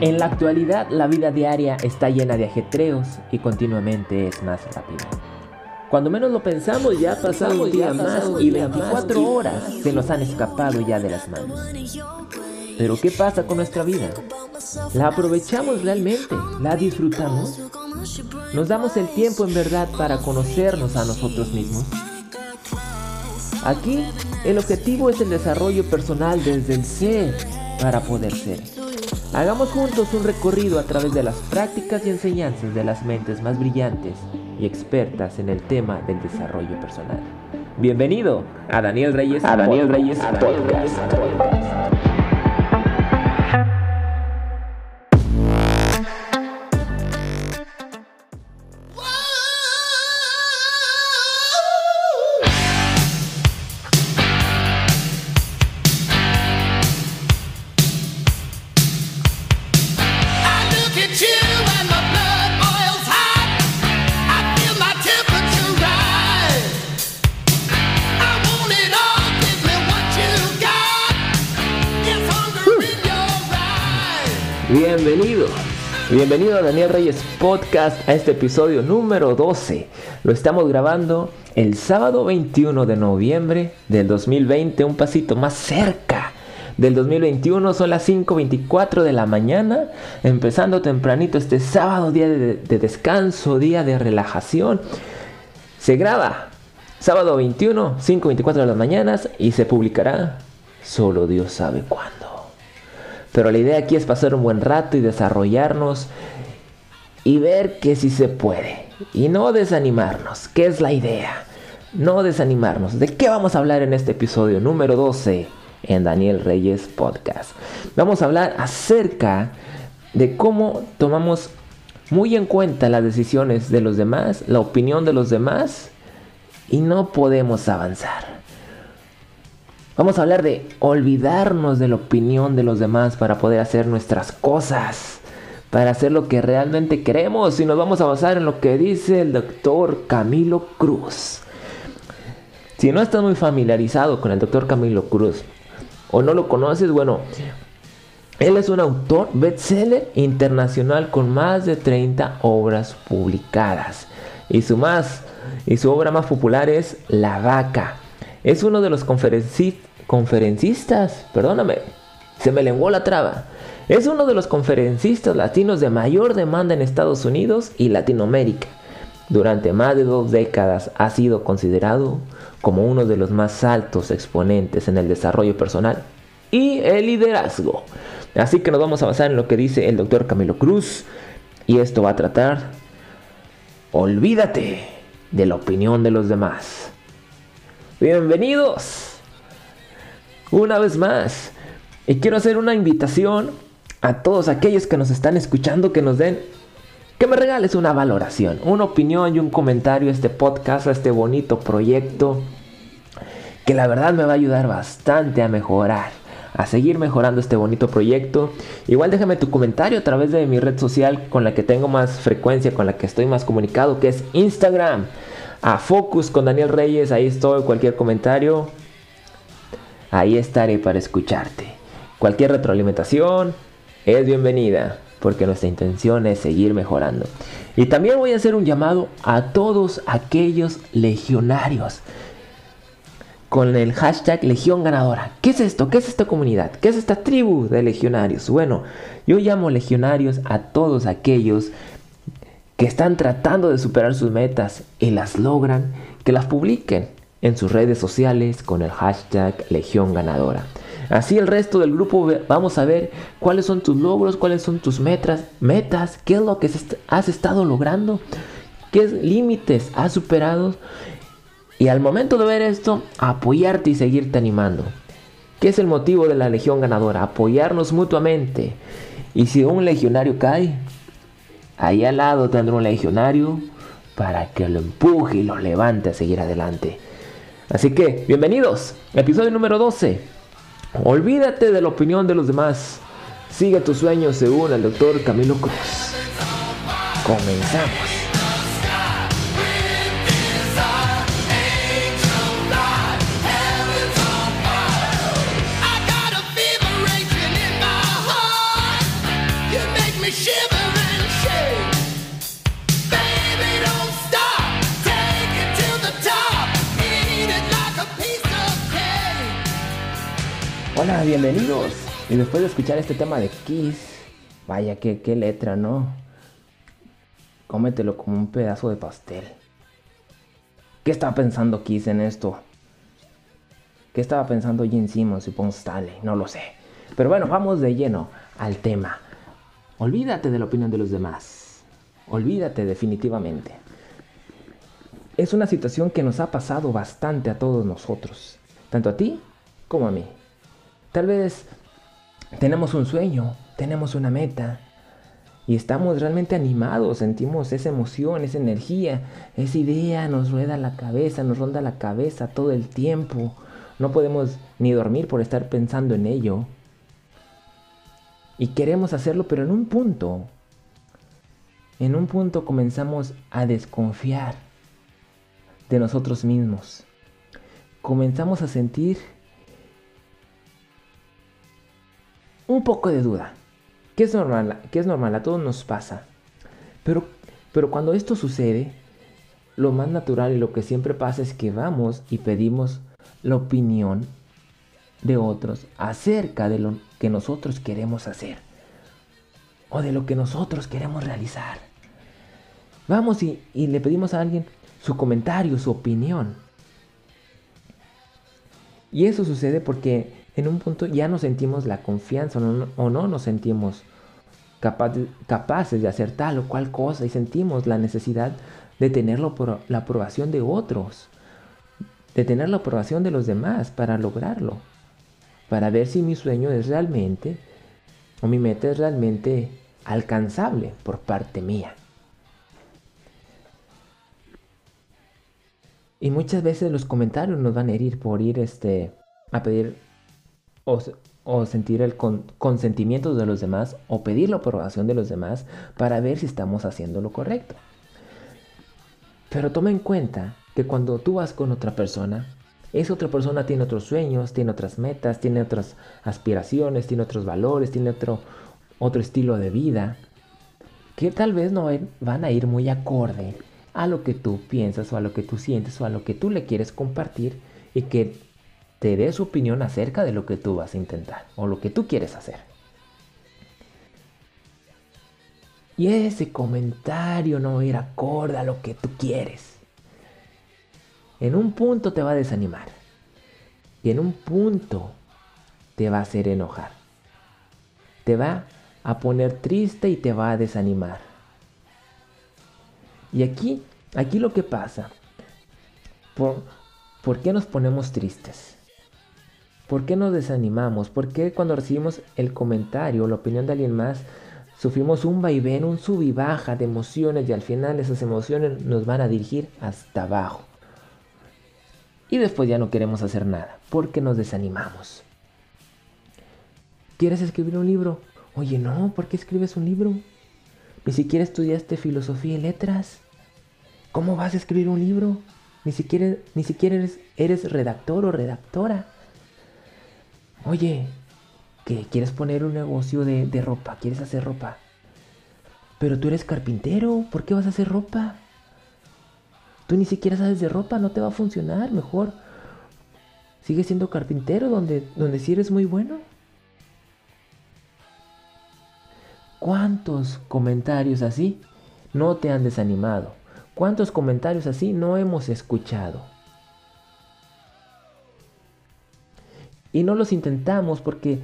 En la actualidad la vida diaria está llena de ajetreos y continuamente es más rápida. Cuando menos lo pensamos ya ha pasado un día más y 24 horas se nos han escapado ya de las manos. Pero ¿qué pasa con nuestra vida? ¿La aprovechamos realmente? ¿La disfrutamos? ¿Nos damos el tiempo en verdad para conocernos a nosotros mismos? Aquí el objetivo es el desarrollo personal desde el ser para poder ser. Hagamos juntos un recorrido a través de las prácticas y enseñanzas de las mentes más brillantes y expertas en el tema del desarrollo personal. Bienvenido a Daniel Reyes a Daniel Reyes Podcast. Bienvenido, bienvenido a Daniel Reyes Podcast a este episodio número 12. Lo estamos grabando el sábado 21 de noviembre del 2020, un pasito más cerca del 2021. Son las 5.24 de la mañana, empezando tempranito este sábado, día de, de descanso, día de relajación. Se graba sábado 21, 5.24 de las mañanas y se publicará solo Dios sabe cuándo. Pero la idea aquí es pasar un buen rato y desarrollarnos y ver que si se puede. Y no desanimarnos, ¿qué es la idea? No desanimarnos. ¿De qué vamos a hablar en este episodio número 12 en Daniel Reyes Podcast? Vamos a hablar acerca de cómo tomamos muy en cuenta las decisiones de los demás, la opinión de los demás y no podemos avanzar. Vamos a hablar de olvidarnos de la opinión de los demás para poder hacer nuestras cosas, para hacer lo que realmente queremos y nos vamos a basar en lo que dice el doctor Camilo Cruz. Si no estás muy familiarizado con el doctor Camilo Cruz o no lo conoces, bueno, él es un autor bestseller internacional con más de 30 obras publicadas. Y su más y su obra más popular es La vaca. Es uno de los conferencistas conferencistas, perdóname, se me lenguó la traba. Es uno de los conferencistas latinos de mayor demanda en Estados Unidos y Latinoamérica. Durante más de dos décadas ha sido considerado como uno de los más altos exponentes en el desarrollo personal y el liderazgo. Así que nos vamos a basar en lo que dice el doctor Camilo Cruz y esto va a tratar, olvídate de la opinión de los demás. Bienvenidos una vez más. Y quiero hacer una invitación a todos aquellos que nos están escuchando que nos den, que me regales una valoración, una opinión y un comentario a este podcast, a este bonito proyecto, que la verdad me va a ayudar bastante a mejorar, a seguir mejorando este bonito proyecto. Igual déjame tu comentario a través de mi red social con la que tengo más frecuencia, con la que estoy más comunicado, que es Instagram. A Focus con Daniel Reyes, ahí estoy, cualquier comentario ahí estaré para escucharte. Cualquier retroalimentación es bienvenida, porque nuestra intención es seguir mejorando. Y también voy a hacer un llamado a todos aquellos legionarios con el hashtag Legión Ganadora. ¿Qué es esto? ¿Qué es esta comunidad? ¿Qué es esta tribu de legionarios? Bueno, yo llamo legionarios a todos aquellos que están tratando de superar sus metas y las logran, que las publiquen en sus redes sociales con el hashtag Legión Ganadora. Así el resto del grupo vamos a ver cuáles son tus logros, cuáles son tus metas, metas, qué es lo que has estado logrando, qué límites has superado. Y al momento de ver esto, apoyarte y seguirte animando. ¿Qué es el motivo de la Legión Ganadora? Apoyarnos mutuamente. Y si un legionario cae, ahí al lado tendrá un legionario para que lo empuje y lo levante a seguir adelante. Así que, bienvenidos, episodio número 12. Olvídate de la opinión de los demás. Sigue tus sueños según el doctor Camilo Cruz. Comenzamos. Hola, bienvenidos. Y después de escuchar este tema de Kiss, vaya que qué letra, ¿no? Cómetelo como un pedazo de pastel. ¿Qué estaba pensando Kiss en esto? ¿Qué estaba pensando Gene Simmons y Paul Stanley? No lo sé. Pero bueno, vamos de lleno al tema. Olvídate de la opinión de los demás. Olvídate definitivamente. Es una situación que nos ha pasado bastante a todos nosotros. Tanto a ti como a mí. Tal vez tenemos un sueño, tenemos una meta, y estamos realmente animados, sentimos esa emoción, esa energía, esa idea nos rueda la cabeza, nos ronda la cabeza todo el tiempo. No podemos ni dormir por estar pensando en ello. Y queremos hacerlo, pero en un punto, en un punto comenzamos a desconfiar de nosotros mismos. Comenzamos a sentir un poco de duda. Que es normal, que es normal, a todos nos pasa. Pero, pero cuando esto sucede, lo más natural y lo que siempre pasa es que vamos y pedimos la opinión de otros acerca de lo que nosotros queremos hacer o de lo que nosotros queremos realizar. Vamos y, le pedimos a alguien su comentario, su opinión. Y eso sucede porque en un punto ya no sentimos la confianza o no, nos sentimos capaces de hacer tal o cual cosa y sentimos la necesidad de tener la aprobación de otros, de tener la aprobación de los demás para lograrlo, para ver si mi sueño es realmente o mi meta es realmente alcanzable por parte mía. Y muchas veces los comentarios nos van a herir por ir este, a pedir o, sentir el consentimiento de los demás o pedir la aprobación de los demás para ver si estamos haciendo lo correcto. Pero toma en cuenta que cuando tú vas con otra persona, esa otra persona tiene otros sueños, tiene otras metas, tiene otras aspiraciones, tiene otros valores, tiene otro, otro estilo de vida, que tal vez no van a ir muy acorde a lo que tú piensas o a lo que tú sientes o a lo que tú le quieres compartir y que te dé su opinión acerca de lo que tú vas a intentar o lo que tú quieres hacer. Y ese comentario no va a ir acorde a lo que tú quieres. En un punto te va a desanimar. Y en un punto te va a hacer enojar. Te va a poner triste y te va a desanimar. Y aquí, aquí lo que pasa. ¿Por, ¿por qué nos ponemos tristes? ¿Por qué nos desanimamos? ¿Por qué cuando recibimos el comentario o la opinión de alguien más sufrimos un vaivén, un sub y baja de emociones y al final esas emociones nos van a dirigir hasta abajo? Y después ya no queremos hacer nada porque nos desanimamos. ¿Quieres escribir un libro? Oye, no, ¿por qué escribes un libro? Ni siquiera estudiaste filosofía y letras. ¿Cómo vas a escribir un libro? Ni siquiera, ni siquiera eres, eres redactor o redactora. Oye, que quieres poner un negocio de, ropa, quieres hacer ropa. Pero tú eres carpintero, ¿por qué vas a hacer ropa? Tú ni siquiera sabes de ropa, no te va a funcionar, mejor. Sigue siendo carpintero donde, donde sí eres muy bueno. ¿Cuántos comentarios así no te han desanimado? ¿Cuántos comentarios así no hemos escuchado? Y no los intentamos porque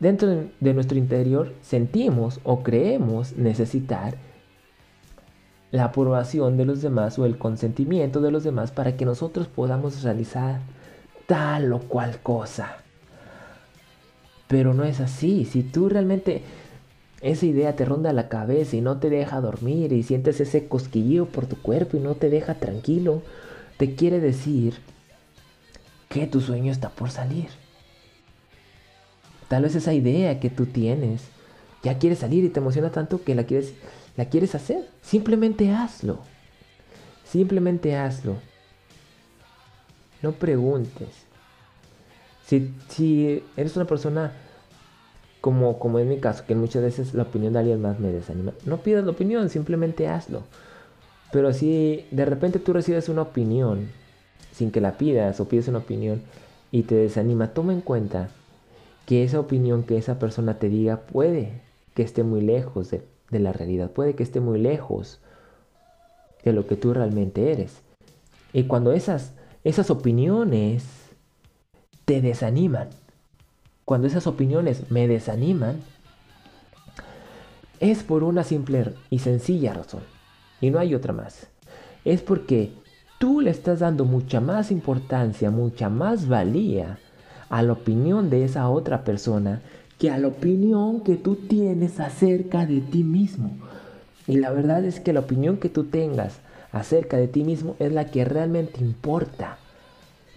dentro de nuestro interior sentimos o creemos necesitar la aprobación de los demás o el consentimiento de los demás para que nosotros podamos realizar tal o cual cosa. Pero no es así. Si tú realmente esa idea te ronda la cabeza y no te deja dormir y sientes ese cosquilleo por tu cuerpo y no te deja tranquilo, te quiere decir que tu sueño está por salir. Tal vez esa idea que tú tienes ya quiere salir y te emociona tanto que la quieres, la quieres hacer. Simplemente hazlo. Simplemente hazlo. No preguntes. Si, si eres una persona como, como en mi caso, que muchas veces la opinión de alguien más me desanima, no pidas la opinión, simplemente hazlo. Pero si de repente tú recibes una opinión sin que la pidas o pides una opinión y te desanima, toma en cuenta que esa opinión que esa persona te diga puede que esté muy lejos de, de la realidad, puede que esté muy lejos de lo que tú realmente eres. Y cuando esas, esas opiniones te desaniman, cuando esas opiniones me desaniman, es por una simple y sencilla razón. Y no hay otra más. Es porque tú le estás dando mucha más importancia, mucha más valía a la opinión de esa otra persona que a la opinión que tú tienes acerca de ti mismo. Y la verdad es que la opinión que tú tengas acerca de ti mismo es la que realmente importa.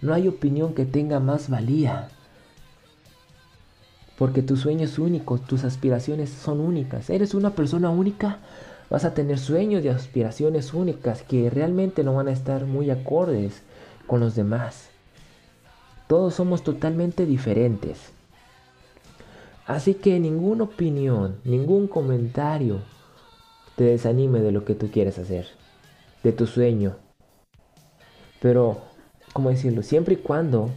No hay opinión que tenga más valía. Porque tu sueño es único, tus aspiraciones son únicas. Eres una persona única, vas a tener sueños y aspiraciones únicas que realmente no van a estar muy acordes con los demás. Todos somos totalmente diferentes. Así que ninguna opinión, ningún comentario te desanime de lo que tú quieres hacer de tu sueño. Pero, ¿cómo decirlo? Siempre y cuando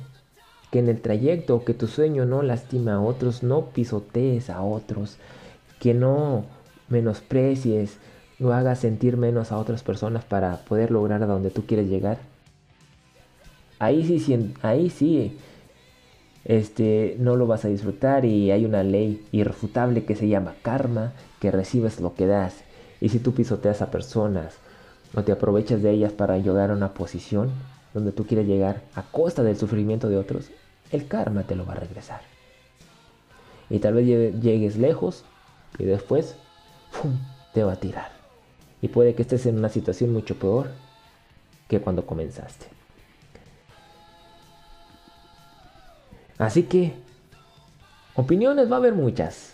que en el trayecto que tu sueño no lastime a otros, no pisotees a otros, que no menosprecies o hagas sentir menos a otras personas para poder lograr a donde tú quieres llegar. Ahí sí, ahí sí, este, no lo vas a disfrutar y hay una ley irrefutable que se llama karma, que recibes lo que das. Y si tú pisoteas a personas, no te aprovechas de ellas para llegar a una posición donde tú quieres llegar a costa del sufrimiento de otros, el karma te lo va a regresar. Y tal vez llegues lejos y después te va a tirar. Y puede que estés en una situación mucho peor que cuando comenzaste. Así que, opiniones va a haber muchas.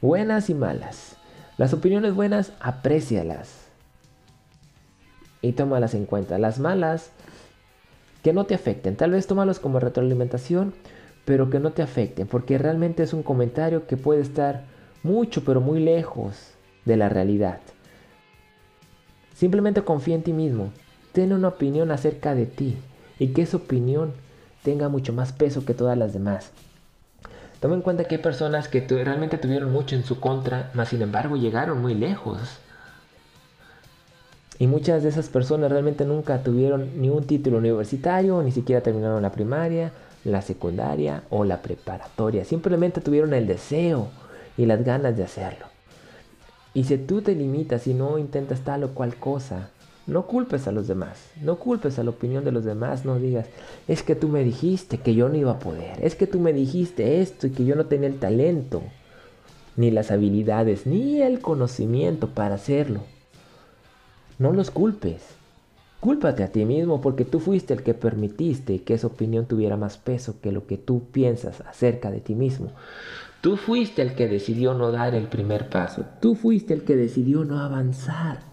Buenas y malas. Las opiniones buenas, aprécialas y tómalas en cuenta. Las malas, que no te afecten. Tal vez tómalos como retroalimentación, pero que no te afecten, porque realmente es un comentario que puede estar mucho, pero muy lejos de la realidad. Simplemente confía en ti mismo. Ten una opinión acerca de ti y que esa opinión tenga mucho más peso que todas las demás. Toma en cuenta que hay personas que realmente tuvieron mucho en su contra, mas sin embargo llegaron muy lejos. Y muchas de esas personas realmente nunca tuvieron ni un título universitario, ni siquiera terminaron la primaria, la secundaria o la preparatoria. Simplemente tuvieron el deseo y las ganas de hacerlo. Y si tú te limitas y no intentas tal o cual cosa, no culpes a los demás, no culpes a la opinión de los demás, no digas, es que tú me dijiste que yo no iba a poder, es que tú me dijiste esto y que yo no tenía el talento, ni las habilidades, ni el conocimiento para hacerlo. No los culpes. Cúlpate a ti mismo porque tú fuiste el que permitiste que esa opinión tuviera más peso que lo que tú piensas acerca de ti mismo. Tú fuiste el que decidió no dar el primer paso. Tú fuiste el que decidió no avanzar.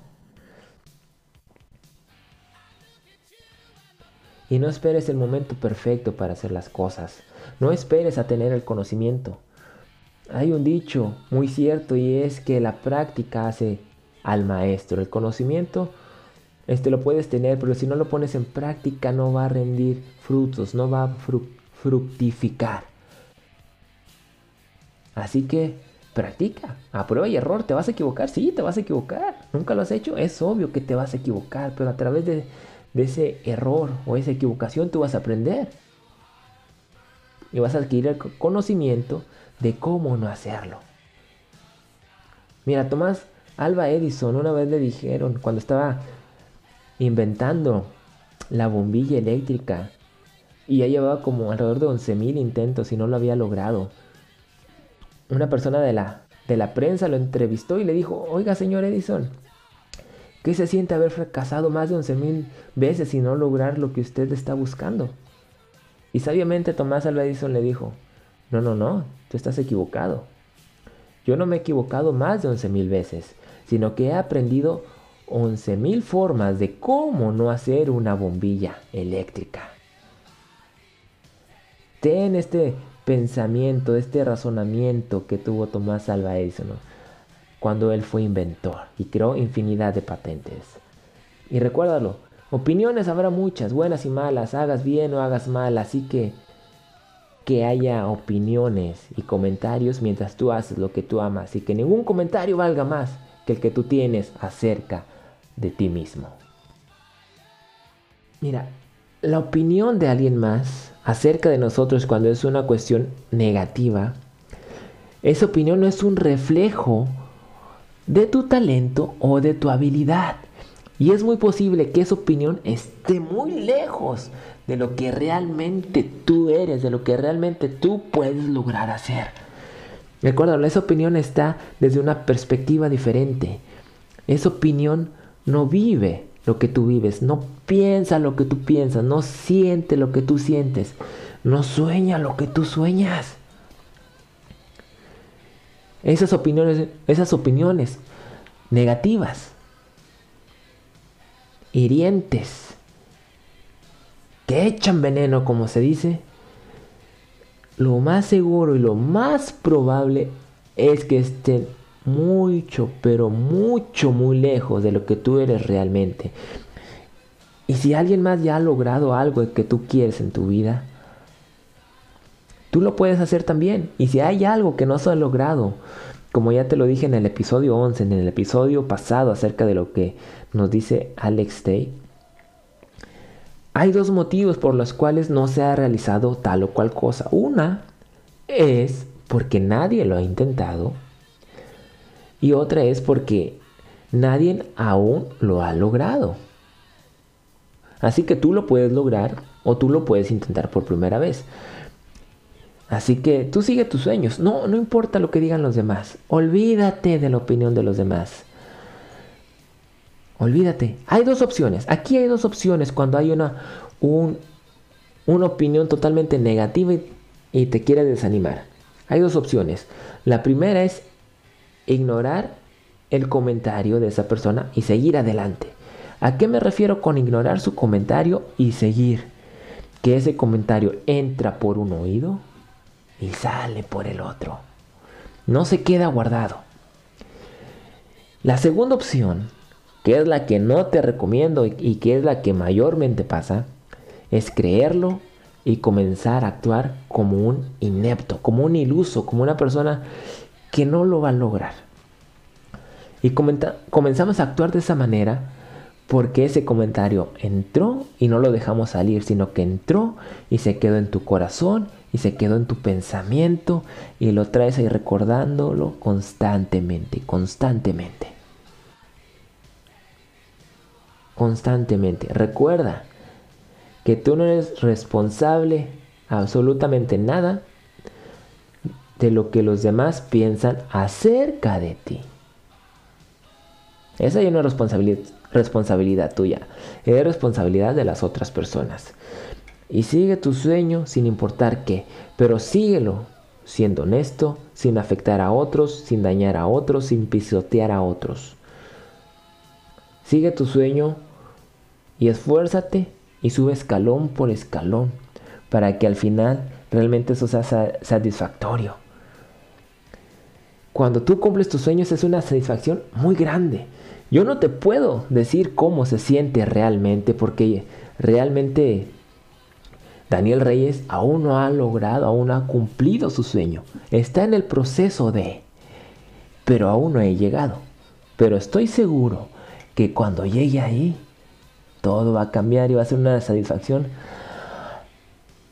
Y no esperes el momento perfecto para hacer las cosas. No esperes a tener el conocimiento. Hay un dicho muy cierto y es que la práctica hace al maestro. El conocimiento este lo puedes tener, pero si no lo pones en práctica no va a rendir frutos, no va a fructificar. Así que practica, a prueba y error, te vas a equivocar, sí, te vas a equivocar. Nunca lo has hecho, es obvio que te vas a equivocar, pero a través de, de ese error o esa equivocación tú vas a aprender. Y vas a adquirir el conocimiento de cómo no hacerlo. Mira, Tomás Alba Edison una vez le dijeron, cuando estaba inventando la bombilla eléctrica, y ya llevaba como alrededor de 11.000 intentos y no lo había logrado. Una persona de la, de la prensa lo entrevistó y le dijo, oiga señor Edison, ¿qué se siente haber fracasado más de 11.000 veces y no lograr lo que usted está buscando? Y sabiamente Tomás Alba Edison le dijo, no, no, no, tú estás equivocado. Yo no me he equivocado más de 11.000 veces sino que he aprendido 11.000 formas de cómo no hacer una bombilla eléctrica. Ten este pensamiento, este razonamiento que tuvo Tomás Alva Edison cuando él fue inventor y creó infinidad de patentes. Y recuérdalo, opiniones habrá muchas, buenas y malas, hagas bien o hagas mal, así que que haya opiniones y comentarios mientras tú haces lo que tú amas y que ningún comentario valga más que el que tú tienes acerca de ti mismo. Mira, la opinión de alguien más acerca de nosotros cuando es una cuestión negativa, esa opinión no es un reflejo de tu talento o de tu habilidad. Y es muy posible que esa opinión esté muy lejos de lo que realmente tú eres, de lo que realmente tú puedes lograr hacer. Recuerda, esa opinión está desde una perspectiva diferente. Esa opinión no vive lo que tú vives, no piensa lo que tú piensas, no siente lo que tú sientes, no sueña lo que tú sueñas. Esas opiniones, esas opiniones negativas hirientes, que echan veneno, como se dice, lo más seguro y lo más probable es que estén mucho, pero mucho, muy lejos de lo que tú eres realmente. Y si alguien más ya ha logrado algo que tú quieres en tu vida, tú lo puedes hacer también. Y si hay algo que no se ha logrado, como ya te lo dije en el episodio 11, en el episodio pasado acerca de lo que nos dice Alex Day, hay dos motivos por los cuales no se ha realizado tal o cual cosa. Una es porque nadie lo ha intentado y otra es porque nadie aún lo ha logrado. Así que tú lo puedes lograr o tú lo puedes intentar por primera vez. Así que tú sigue tus sueños. No, no importa lo que digan los demás. Olvídate de la opinión de los demás. Olvídate. Hay dos opciones. Aquí hay dos opciones cuando hay una, una opinión totalmente negativa y, y te quiere desanimar. Hay dos opciones. La primera es ignorar el comentario de esa persona y seguir adelante. ¿A qué me refiero con ignorar su comentario y seguir? Que ese comentario entra por un oído y sale por el otro. No se queda guardado. La segunda opción, que es la que no te recomiendo y que es la que mayormente pasa, es creerlo y comenzar a actuar como un inepto, como un iluso, como una persona que no lo va a lograr. Y comenzamos a actuar de esa manera porque ese comentario entró y no lo dejamos salir, sino que entró y se quedó en tu corazón y se quedó en tu pensamiento y lo traes ahí recordándolo constantemente, constantemente. Constantemente. Recuerda que tú no eres responsable absolutamente nada de lo que los demás piensan acerca de ti. Esa es una responsabilidad, responsabilidad tuya, es responsabilidad de las otras personas. Y sigue tu sueño sin importar qué, pero síguelo siendo honesto, sin afectar a otros, sin dañar a otros, sin pisotear a otros. Sigue tu sueño y esfuérzate y sube escalón por escalón para que al final realmente eso sea satisfactorio. Cuando tú cumples tus sueños es una satisfacción muy grande. Yo no te puedo decir cómo se siente realmente porque realmente Daniel Reyes aún no ha logrado, aún no ha cumplido su sueño. Está en el proceso de, pero aún no he llegado. Pero estoy seguro que cuando llegue ahí, todo va a cambiar y va a ser una satisfacción,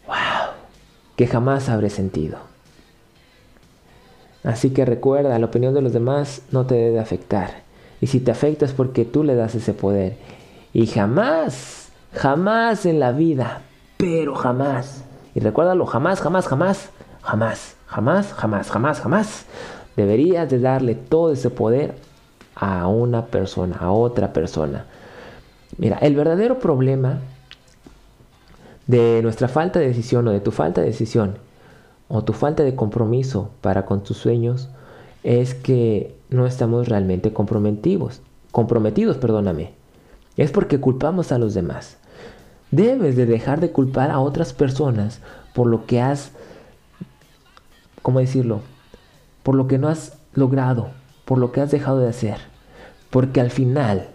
wow, que jamás habré sentido. Así que recuerda, la opinión de los demás no te debe afectar. Y si te afecta es porque tú le das ese poder. Y jamás, jamás en la vida pero jamás, y recuérdalo, jamás, jamás, jamás, jamás, jamás, jamás, jamás, jamás, deberías de darle todo ese poder a una persona, a otra persona. Mira, el verdadero problema de nuestra falta de decisión o de tu falta de decisión o tu falta de compromiso para con tus sueños es que no estamos realmente comprometidos, comprometidos, perdóname. Es porque culpamos a los demás. Debes de dejar de culpar a otras personas por lo que has, ¿cómo decirlo? Por lo que no has logrado, por lo que has dejado de hacer. Porque al final,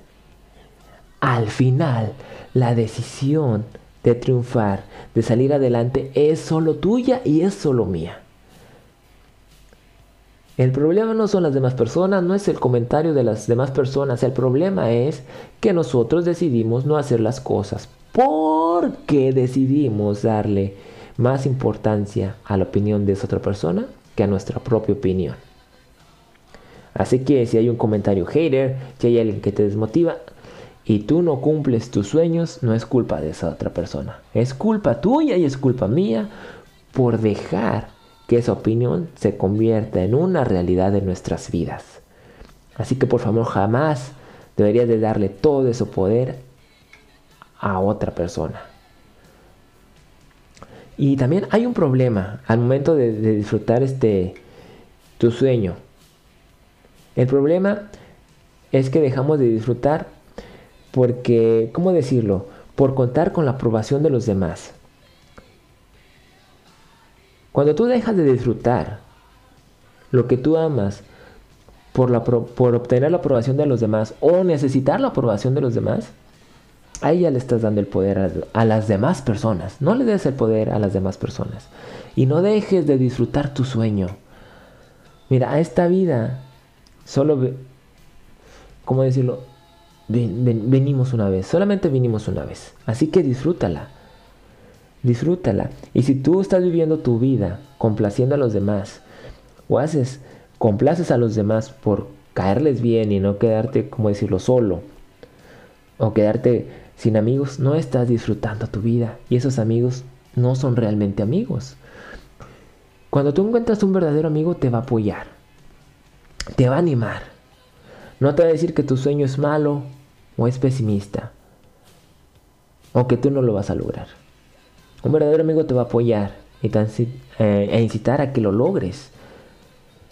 al final, la decisión de triunfar, de salir adelante, es solo tuya y es solo mía. El problema no son las demás personas, no es el comentario de las demás personas, el problema es que nosotros decidimos no hacer las cosas porque decidimos darle más importancia a la opinión de esa otra persona que a nuestra propia opinión. Así que si hay un comentario hater, si hay alguien que te desmotiva y tú no cumples tus sueños, no es culpa de esa otra persona. Es culpa tuya y es culpa mía por dejar que esa opinión se convierta en una realidad de nuestras vidas. Así que por favor jamás deberías de darle todo ese poder a otra persona. Y también hay un problema al momento de, disfrutar este tu sueño el problema es que dejamos de disfrutar porque, ¿cómo decirlo? Por contar con la aprobación de los demás. Cuando tú dejas de disfrutar lo que tú amas por, la, por obtener la aprobación de los demás o necesitar la aprobación de los demás, ahí ya le estás dando el poder a, a, las demás personas. No le des el poder a las demás personas. Y no dejes de disfrutar tu sueño. Mira, a esta vida Solo, ¿cómo decirlo? venimos una vez, solamente vinimos una vez. Así que disfrútala. Disfrútala. Y si tú estás viviendo tu vida complaciendo a los demás, o haces, complaces a los demás por caerles bien y no quedarte, como decirlo, solo, o quedarte sin amigos, no estás disfrutando tu vida. Y esos amigos no son realmente amigos. Cuando tú encuentras un verdadero amigo, te va a apoyar te va a animar. No te va a decir que tu sueño es malo o es pesimista. O que tú no lo vas a lograr. Un verdadero amigo te va a apoyar y eh, a incitar a que lo logres.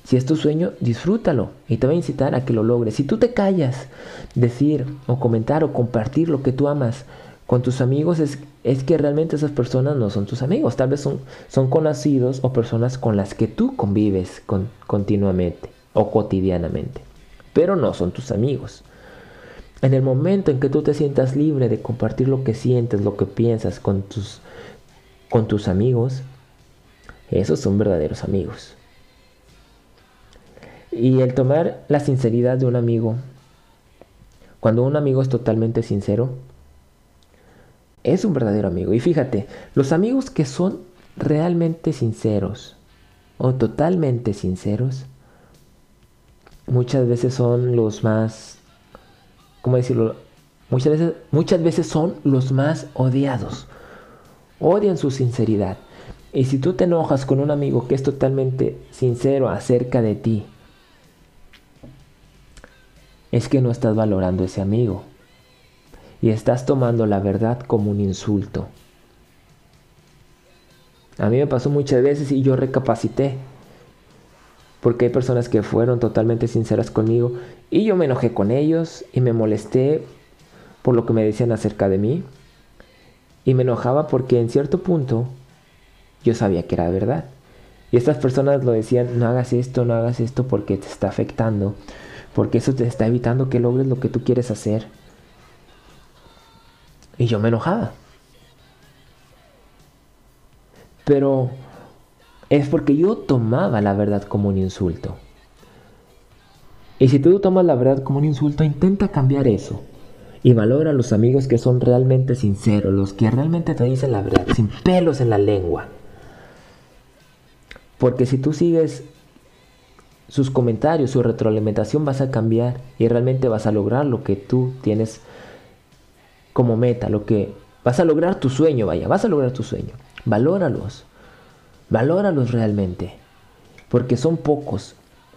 Si es tu sueño, disfrútalo y te va a incitar a que lo logres. Si tú te callas, decir o comentar o compartir lo que tú amas con tus amigos, es, es que realmente esas personas no son tus amigos. Tal vez son, son conocidos o personas con las que tú convives con, continuamente o cotidianamente, pero no son tus amigos. En el momento en que tú te sientas libre de compartir lo que sientes, lo que piensas con tus, con tus amigos, esos son verdaderos amigos. Y el tomar la sinceridad de un amigo, cuando un amigo es totalmente sincero, es un verdadero amigo. Y fíjate, los amigos que son realmente sinceros o totalmente sinceros, muchas veces son los más, ¿cómo decirlo? Muchas veces, muchas veces son los más odiados. Odian su sinceridad. Y si tú te enojas con un amigo que es totalmente sincero acerca de ti, es que no estás valorando ese amigo. Y estás tomando la verdad como un insulto. A mí me pasó muchas veces y yo recapacité porque hay personas que fueron totalmente sinceras conmigo y yo me enojé con ellos y me molesté por lo que me decían acerca de mí y me enojaba porque en cierto punto yo sabía que era verdad. Y estas personas lo decían, no hagas esto, no hagas esto porque te está afectando, porque eso te está evitando que logres lo que tú quieres hacer. Y yo me enojaba. Pero es porque yo tomaba la verdad como un insulto. Y si tú tomas la verdad como un insulto, intenta cambiar eso. Y valora a los amigos que son realmente sinceros, los que realmente te dicen la verdad, sin pelos en la lengua. Porque si tú sigues sus comentarios, su retroalimentación, vas a cambiar y realmente vas a lograr lo que tú tienes como meta, lo que vas a lograr tu sueño, vaya, vas a lograr tu sueño. Valóralos. Valóralos realmente, porque son pocos.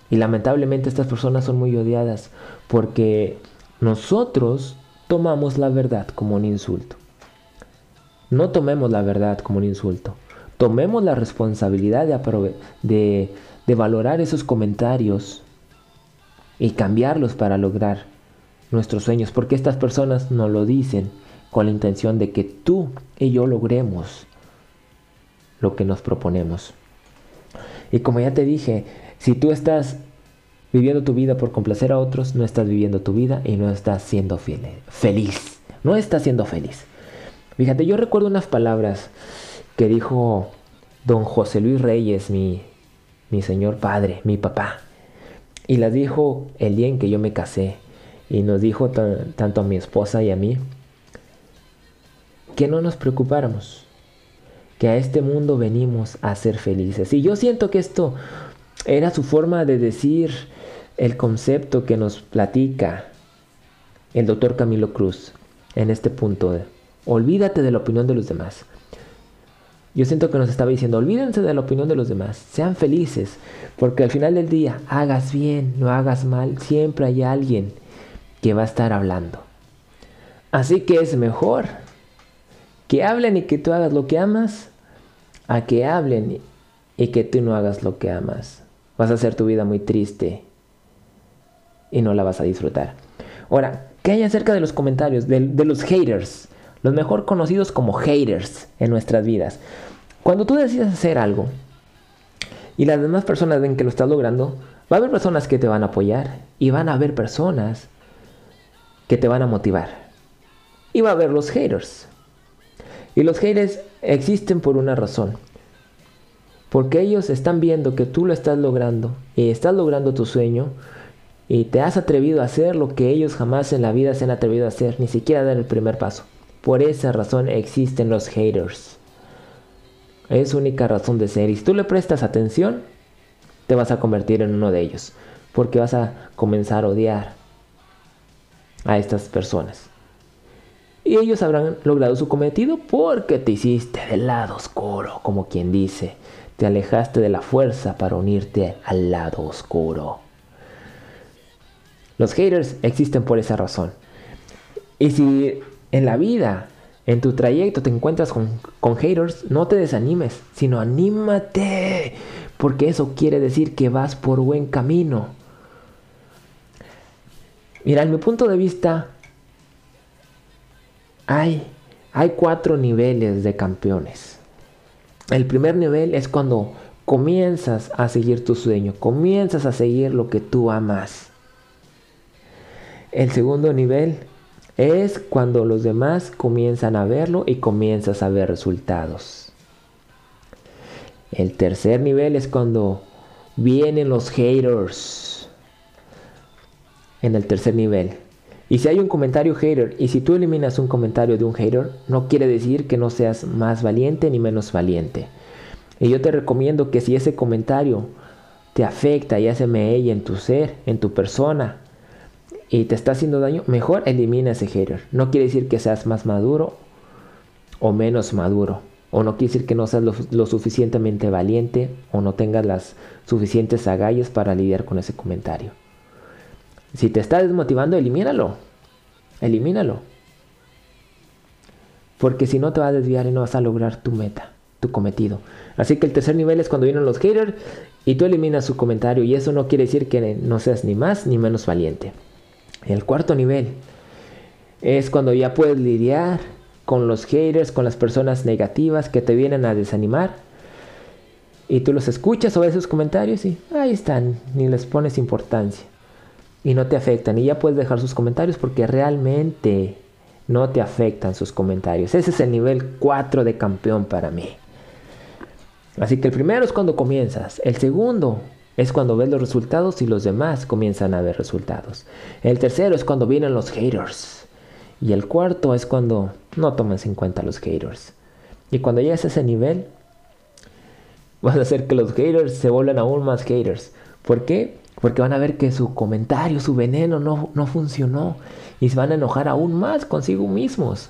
Y lamentablemente estas personas son muy odiadas porque nosotros tomamos la verdad como un insulto. No tomemos la verdad como un insulto. Tomemos la responsabilidad de, de, de valorar esos comentarios y cambiarlos para lograr nuestros sueños, porque estas personas nos lo dicen con la intención de que tú y yo logremos lo que nos proponemos. Y como ya te dije, si tú estás viviendo tu vida por complacer a otros, no estás viviendo tu vida y no estás siendo feliz. No estás siendo feliz. Fíjate, yo recuerdo unas palabras que dijo don José Luis Reyes, mi, mi señor padre, mi papá. Y las dijo el día en que yo me casé. Y nos dijo tanto a mi esposa y a mí que no nos preocupáramos, que a este mundo venimos a ser felices. Y yo siento que esto era su forma de decir el concepto que nos platica el doctor Camilo Cruz en este punto. Olvídate de la opinión de los demás. Yo siento que nos estaba diciendo, olvídense de la opinión de los demás, sean felices, porque al final del día, hagas bien, no hagas mal, siempre hay alguien que va a estar hablando. Así que es mejor que hablen y que tú hagas lo que amas, a que hablen y que tú no hagas lo que amas. Vas a hacer tu vida muy triste y no la vas a disfrutar. Ahora, ¿qué hay acerca de los comentarios, de, de los haters? los mejor conocidos como haters en nuestras vidas. Cuando tú decides hacer algo y las demás personas ven que lo estás logrando, va a haber personas que te van a apoyar y van a haber personas que te van a motivar. Y va a haber los haters. Y los haters existen por una razón. Porque ellos están viendo que tú lo estás logrando y estás logrando tu sueño y te has atrevido a hacer lo que ellos jamás en la vida se han atrevido a hacer, ni siquiera dar el primer paso. Por esa razón existen los haters. Es única razón de ser. Y si tú le prestas atención, te vas a convertir en uno de ellos. Porque vas a comenzar a odiar a estas personas. Y ellos habrán logrado su cometido porque te hiciste del lado oscuro, como quien dice. Te alejaste de la fuerza para unirte al lado oscuro. Los haters existen por esa razón. Y si en la vida, en tu trayecto te encuentras con, haters, no te desanimes, sino anímate, porque eso quiere decir que vas por buen camino. Mira, en mi punto de vista, hay, hay cuatro niveles de campeones. El primer nivel es cuando comienzas a seguir tu sueño, comienzas a seguir lo que tú amas. El segundo nivel es cuando los demás comienzan a verlo y comienzas a ver resultados. El tercer nivel es cuando vienen los haters. En el tercer nivel. Y si hay un comentario hater y si tú eliminas un comentario de un hater, no quiere decir que no seas más valiente ni menos valiente. Y yo te recomiendo que si ese comentario te afecta y hace mella en tu ser, en tu persona, y te está haciendo daño, mejor elimina ese hater. No quiere decir que seas más maduro o menos maduro. O no quiere decir que no seas lo, suficientemente valiente o no tengas las suficientes agallas para lidiar con ese comentario. Si te está desmotivando, elimínalo. Elimínalo. Porque si no te va a desviar y no vas a lograr tu meta, tu cometido. Así que el tercer nivel es cuando vienen los haters y tú eliminas su comentario. Y eso no quiere decir que no seas ni más ni menos valiente. El cuarto nivel es cuando ya puedes lidiar con los haters, con las personas negativas que te vienen a desanimar. Y tú los escuchas o ves sus comentarios y ahí están, ni les pones importancia. Y no te afectan. Y ya puedes dejar sus comentarios porque realmente no te afectan sus comentarios. Ese es el nivel 4 de campeón para mí. Así que el primero es cuando comienzas. El segundo es cuando ves los resultados y los demás comienzan a ver resultados. El tercero es cuando vienen los haters. Y el cuarto es cuando no tomas en cuenta los haters. Y cuando llegas a ese nivel, vas a hacer que los haters se vuelvan aún más haters. ¿Por qué? Porque van a ver que su comentario, su veneno no, no funcionó. Y se van a enojar aún más consigo mismos.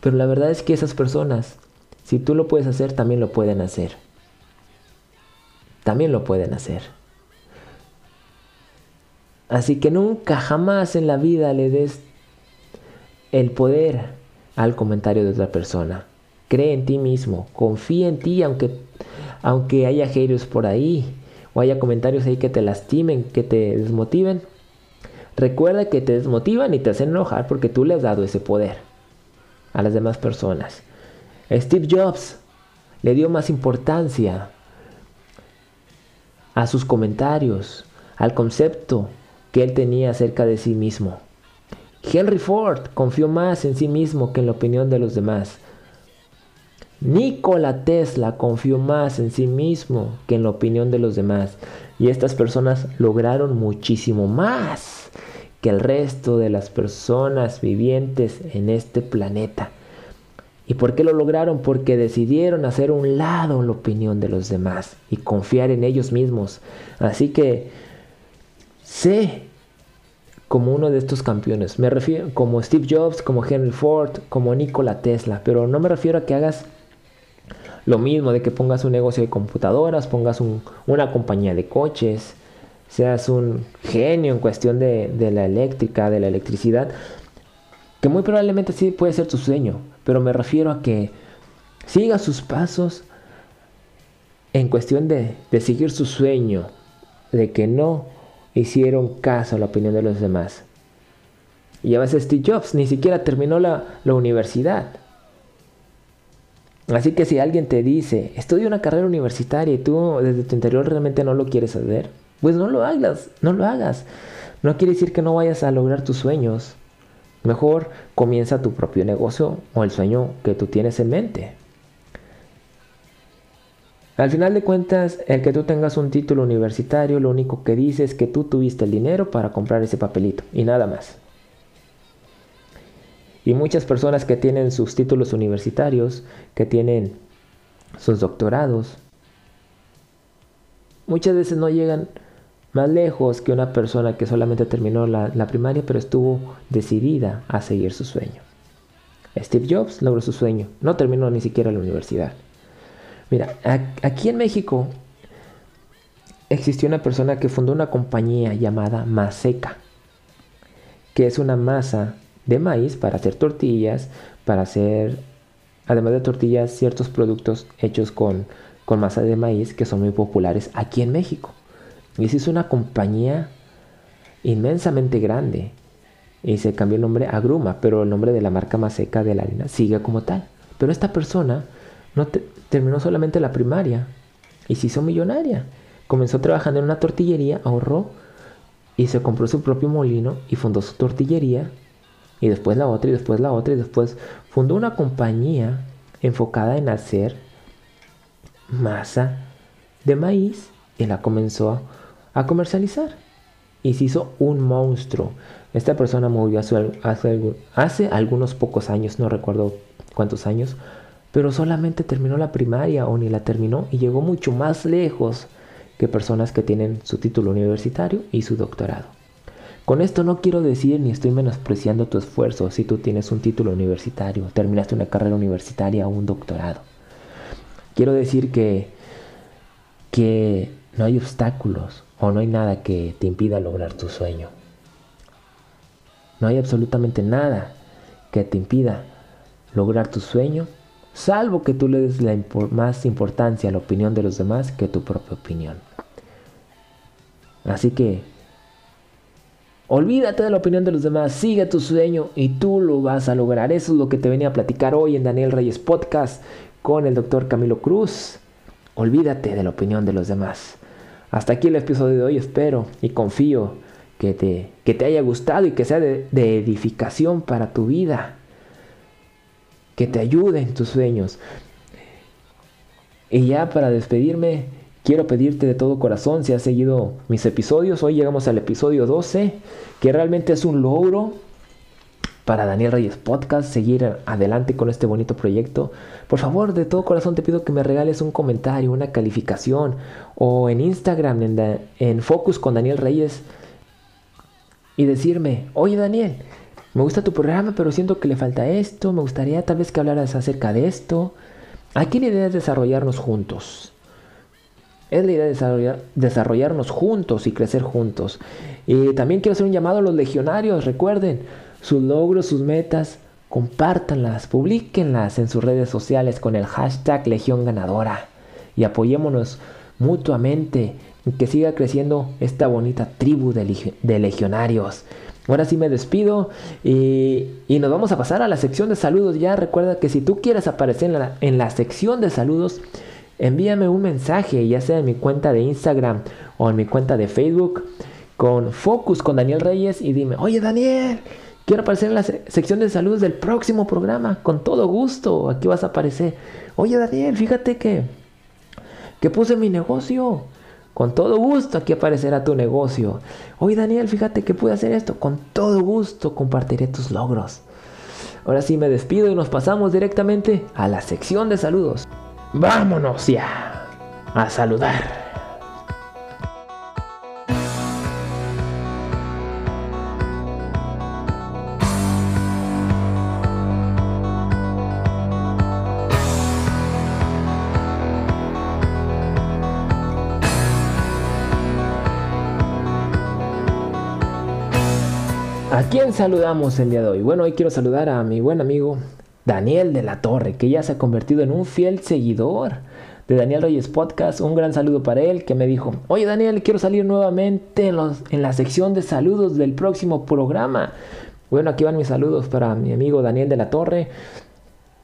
Pero la verdad es que esas personas, si tú lo puedes hacer, también lo pueden hacer también lo pueden hacer. Así que nunca jamás en la vida le des el poder al comentario de otra persona. Cree en ti mismo, confía en ti aunque, aunque haya haters por ahí o haya comentarios ahí que te lastimen, que te desmotiven. Recuerda que te desmotivan y te hacen enojar porque tú le has dado ese poder a las demás personas. Steve Jobs le dio más importancia a sus comentarios, al concepto que él tenía acerca de sí mismo. Henry Ford confió más en sí mismo que en la opinión de los demás. Nikola Tesla confió más en sí mismo que en la opinión de los demás. Y estas personas lograron muchísimo más que el resto de las personas vivientes en este planeta. ¿Y por qué lo lograron? Porque decidieron hacer un lado la opinión de los demás y confiar en ellos mismos. Así que sé como uno de estos campeones. Me refiero como Steve Jobs, como Henry Ford, como Nikola Tesla. Pero no me refiero a que hagas lo mismo, de que pongas un negocio de computadoras, pongas una compañía de coches, seas un genio en cuestión de, de la eléctrica, de la electricidad. Que muy probablemente sí puede ser tu sueño pero me refiero a que siga sus pasos en cuestión de, seguir su sueño, de que no hicieron caso a la opinión de los demás. Y a veces Steve Jobs ni siquiera terminó la, la universidad. Así que si alguien te dice, estudia una carrera universitaria y tú desde tu interior realmente no lo quieres hacer, pues no lo hagas, no lo hagas. No quiere decir que no vayas a lograr tus sueños. Mejor comienza tu propio negocio o el sueño que tú tienes en mente. Al final de cuentas, el que tú tengas un título universitario, lo único que dice es que tú tuviste el dinero para comprar ese papelito y nada más. Y muchas personas que tienen sus títulos universitarios, que tienen sus doctorados, muchas veces no llegan más lejos que una persona que solamente terminó la, primaria pero estuvo decidida a seguir su sueño. Steve Jobs logró su sueño, no terminó ni siquiera la universidad. Mira, aquí en México existió una persona que fundó una compañía llamada Maseca, que es una masa de maíz para hacer tortillas, para hacer, además de tortillas, ciertos productos hechos con, con masa de maíz que son muy populares aquí en México. Y se hizo una compañía inmensamente grande. Y se cambió el nombre a Gruma, pero el nombre de la marca más seca de la harina sigue como tal. Pero esta persona no terminó solamente la primaria y se hizo millonaria. Comenzó trabajando en una tortillería, ahorró y se compró su propio molino y fundó su tortillería. Y después la otra y después la otra y después fundó una compañía enfocada en hacer masa de maíz y la comenzó a comercializar. Y se hizo un monstruo. Esta persona murió hace, hace, algunos pocos años, no recuerdo cuántos años, pero solamente terminó la primaria o ni la terminó y llegó mucho más lejos que personas que tienen su título universitario y su doctorado. Con esto no quiero decir ni estoy menospreciando tu esfuerzo si tú tienes un título universitario, terminaste una carrera universitaria o un doctorado. Quiero decir que, que no hay obstáculos o no hay nada que te impida lograr tu sueño. No hay absolutamente nada que te impida lograr tu sueño, salvo que tú le des la más importancia a la opinión de los demás que tu propia opinión. Así que, olvídate de la opinión de los demás, sigue tu sueño y tú lo vas a lograr. Eso es lo que te venía a platicar hoy en Daniel Reyes Podcast con el doctor Camilo Cruz. Olvídate de la opinión de los demás. Hasta aquí el episodio de hoy, espero y confío que te, que te haya gustado y que sea de, de edificación para tu vida, que te ayude en tus sueños. Y ya para despedirme, quiero pedirte de todo corazón si has seguido mis episodios. Hoy llegamos al episodio 12, que realmente es un logro para Daniel Reyes Podcast, seguir adelante con este bonito proyecto. Por favor, de todo corazón te pido que me regales un comentario, una calificación o en Instagram, en, en Focus con Daniel Reyes y decirme, oye Daniel, me gusta tu programa, pero siento que le falta esto, me gustaría tal vez que hablaras acerca de esto. Aquí la idea es desarrollarnos juntos. Es la idea de desarrollar, desarrollarnos juntos y crecer juntos. Y también quiero hacer un llamado a los legionarios, recuerden, sus logros, sus metas, compártanlas, publíquenlas en sus redes sociales con el hashtag Legión Ganadora y apoyémonos mutuamente y que siga creciendo esta bonita tribu de, legionarios. Ahora sí me despido y, nos vamos a pasar a la sección de saludos. Ya recuerda que si tú quieres aparecer en la, en la sección de saludos, envíame un mensaje, ya sea en mi cuenta de Instagram o en mi cuenta de Facebook, con Focus con Daniel Reyes y dime, oye Daniel, quiero aparecer en la sección de saludos del próximo programa, con todo gusto, aquí vas a aparecer. Oye Daniel, fíjate que, que puse mi negocio. Con todo gusto aquí aparecerá tu negocio. Oye Daniel, fíjate que pude hacer esto. Con todo gusto compartiré tus logros. Ahora sí me despido y nos pasamos directamente a la sección de saludos. Vámonos ya a saludar. ¿A quién saludamos el día de hoy? Bueno, hoy quiero saludar a mi buen amigo Daniel de la Torre, que ya se ha convertido en un fiel seguidor de Daniel Reyes Podcast. Un gran saludo para él, que me dijo, oye Daniel, quiero salir nuevamente en, la sección de saludos del próximo programa. Bueno, aquí van mis saludos para mi amigo Daniel de la Torre,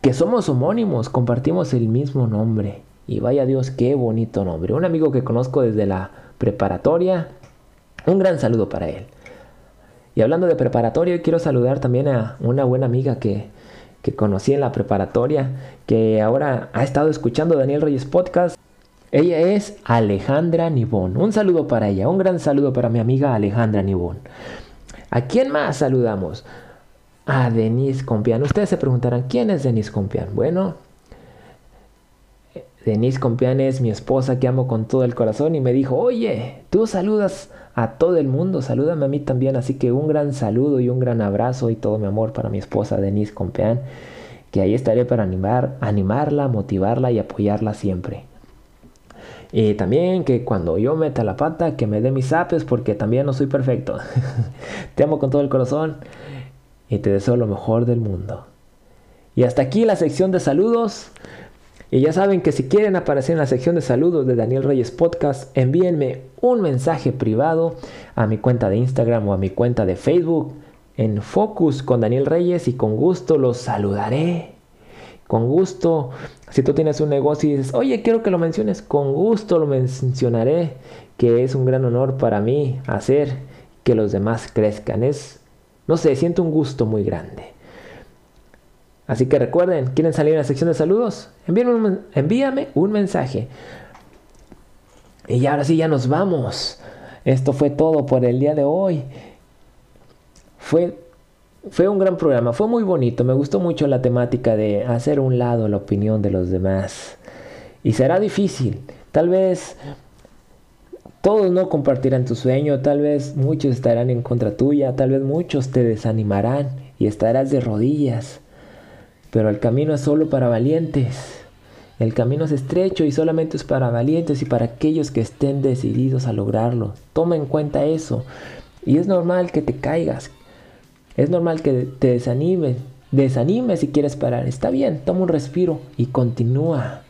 que somos homónimos, compartimos el mismo nombre. Y vaya Dios, qué bonito nombre. Un amigo que conozco desde la preparatoria. Un gran saludo para él. Y hablando de preparatoria, quiero saludar también a una buena amiga que, conocí en la preparatoria, que ahora ha estado escuchando Daniel Reyes Podcast. Ella es Alejandra Nibón. Un saludo para ella, un gran saludo para mi amiga Alejandra Nibón. ¿A quién más saludamos? A Denise Compián. Ustedes se preguntarán, ¿quién es Denise Compián? Bueno, Denise Compián es mi esposa que amo con todo el corazón y me dijo, oye, tú saludas a todo el mundo, salúdame a mí también, así que un gran saludo y un gran abrazo y todo mi amor para mi esposa Denise Compeán, que ahí estaré para animar, animarla, motivarla y apoyarla siempre. Y también que cuando yo meta la pata, que me dé mis apes porque también no soy perfecto. te amo con todo el corazón y te deseo lo mejor del mundo. Y hasta aquí la sección de saludos. Y ya saben que si quieren aparecer en la sección de saludos de Daniel Reyes Podcast, envíenme un mensaje privado a mi cuenta de Instagram o a mi cuenta de Facebook en Focus con Daniel Reyes y con gusto los saludaré. Con gusto, si tú tienes un negocio y dices, oye, quiero que lo menciones, con gusto lo mencionaré, que es un gran honor para mí hacer que los demás crezcan. Es, no sé, siento un gusto muy grande. Así que recuerden, ¿quieren salir en la sección de saludos? envíame un mensaje. Y ahora sí, ya nos vamos. Esto fue todo por el día de hoy. Fue, fue un gran programa, fue muy bonito. Me gustó mucho la temática de hacer un lado la opinión de los demás. Y será difícil. Tal vez todos no compartirán tu sueño, tal vez muchos estarán en contra tuya, tal vez muchos te desanimarán y estarás de rodillas. Pero el camino es solo para valientes. El camino es estrecho y solamente es para valientes y para aquellos que estén decididos a lograrlo. Toma en cuenta eso. Y es normal que te caigas. Es normal que te desanimes. Desanime si quieres parar. Está bien, toma un respiro y continúa.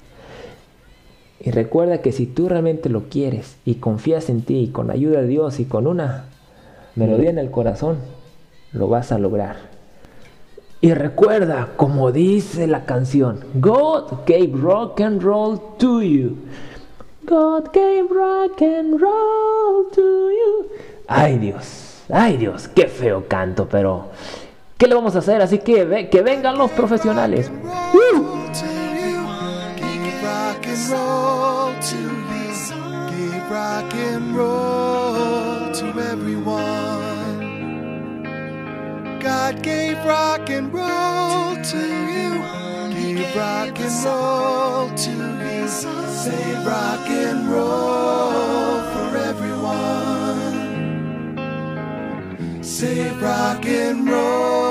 Y recuerda que si tú realmente lo quieres y confías en ti y con ayuda de Dios y con una melodía en el corazón, lo vas a lograr. Y recuerda, como dice la canción, God gave rock and roll to you. God gave rock and roll to you. Ay Dios, ay Dios, qué feo canto, pero ¿qué le vamos a hacer? Así que que vengan los profesionales. God gave rock and roll to you. Gave rock and roll to you. Say rock and roll for everyone. Say rock and roll.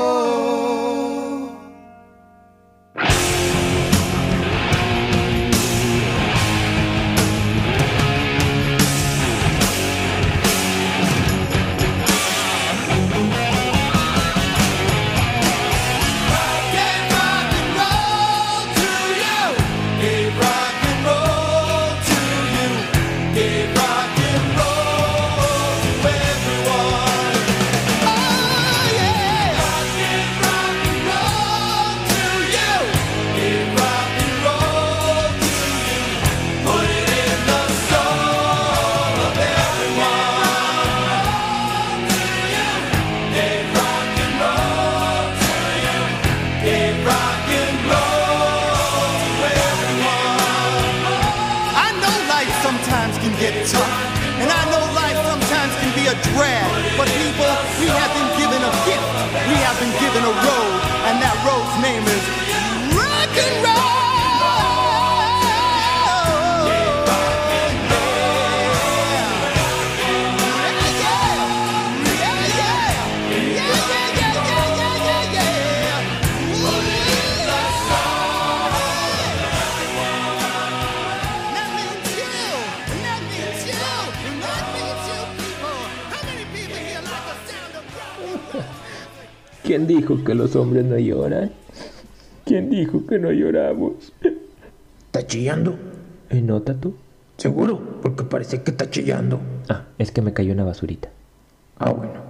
Los hombres no lloran? ¿Quién dijo que no lloramos? ¿Está chillando? ¿Y nota tú? Seguro, porque parece que está chillando. Ah, es que me cayó una basurita. Ah, bueno.